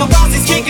My body's kicking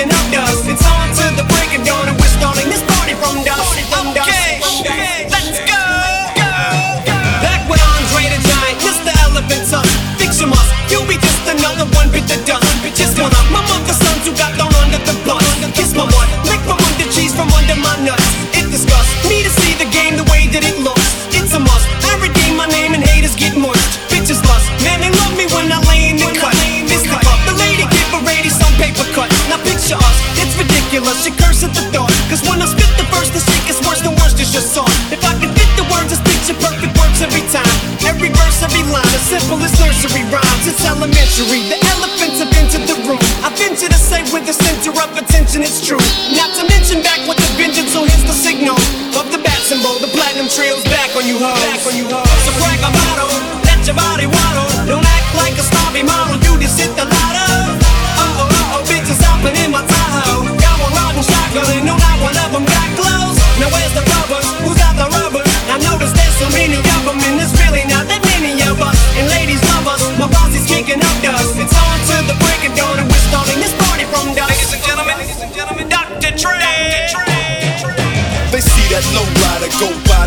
back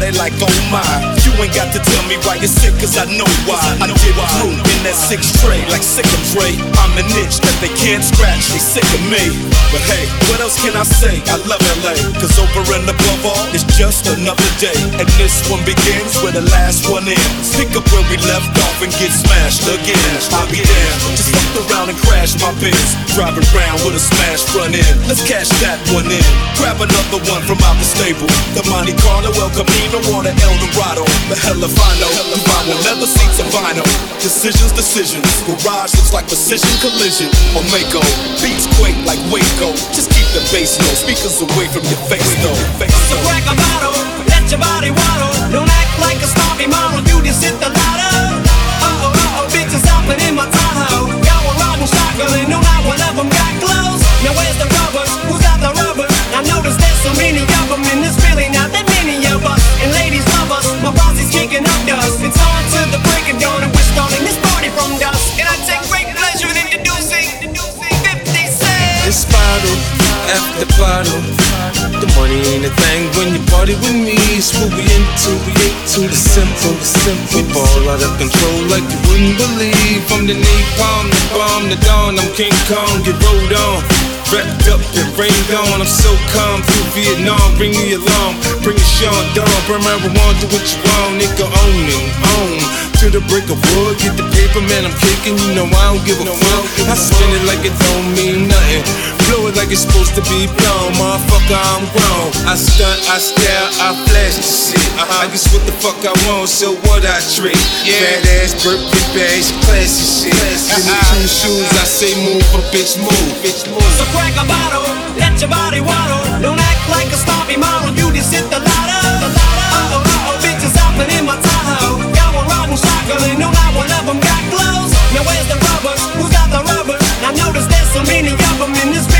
they like, oh my. You ain't got to tell me why you're sick, cause I know why. I through in that six tray, like sick of Dre. I'm the niche that they can't scratch, they sick of me. But hey, what else can I say? I love LA, cause over and above all, it's just another day. And this one begins where the last one ends. Pick up where we left off and get smashed again. I'll be damned. Just fucked around and crashed my Benz. Driving around with a smashed front end. Let's cash that one in. Grab another one from out the stable. The Monte Carlo, El Camino, or the El Dorado. The hell if I know. I will never see to vinyl. Decisions, decisions. Garage looks like precision collision. Or Mako. Beats quake like Waco. Just keep the bass low. Speakers away from your face though. So crack a bottle after bottle. The money ain't a thing when you party with me. It's what we into, we into the simple, the simple. We ball out of control like you wouldn't believe. From the napalm, the bomb, the dawn. I'm King Kong, get rolled on. Wrapped up and rained on. I'm so calm through Vietnam. Bring me along, bring it Sean Dawn. Burn marijuana, do what you want, nigga. Own it, own. To the brick of wood, get the paper, man. I'm kicking, you know I don't give a fuck. I spin it like it don't mean nothing. Blow it like it's supposed to be blown, motherfucker. I'm grown. I stunt, I stare, I flash the shit. Uh-huh. I guess what the fuck I want, so what I trick. Fat ass, birthday bags, classy shit. Give me two shoes, I say move, a bitch move, bitch move. So crack a bottle, let your body waddle. Don't act like a snobby model, you just hit the lotto. I'm in this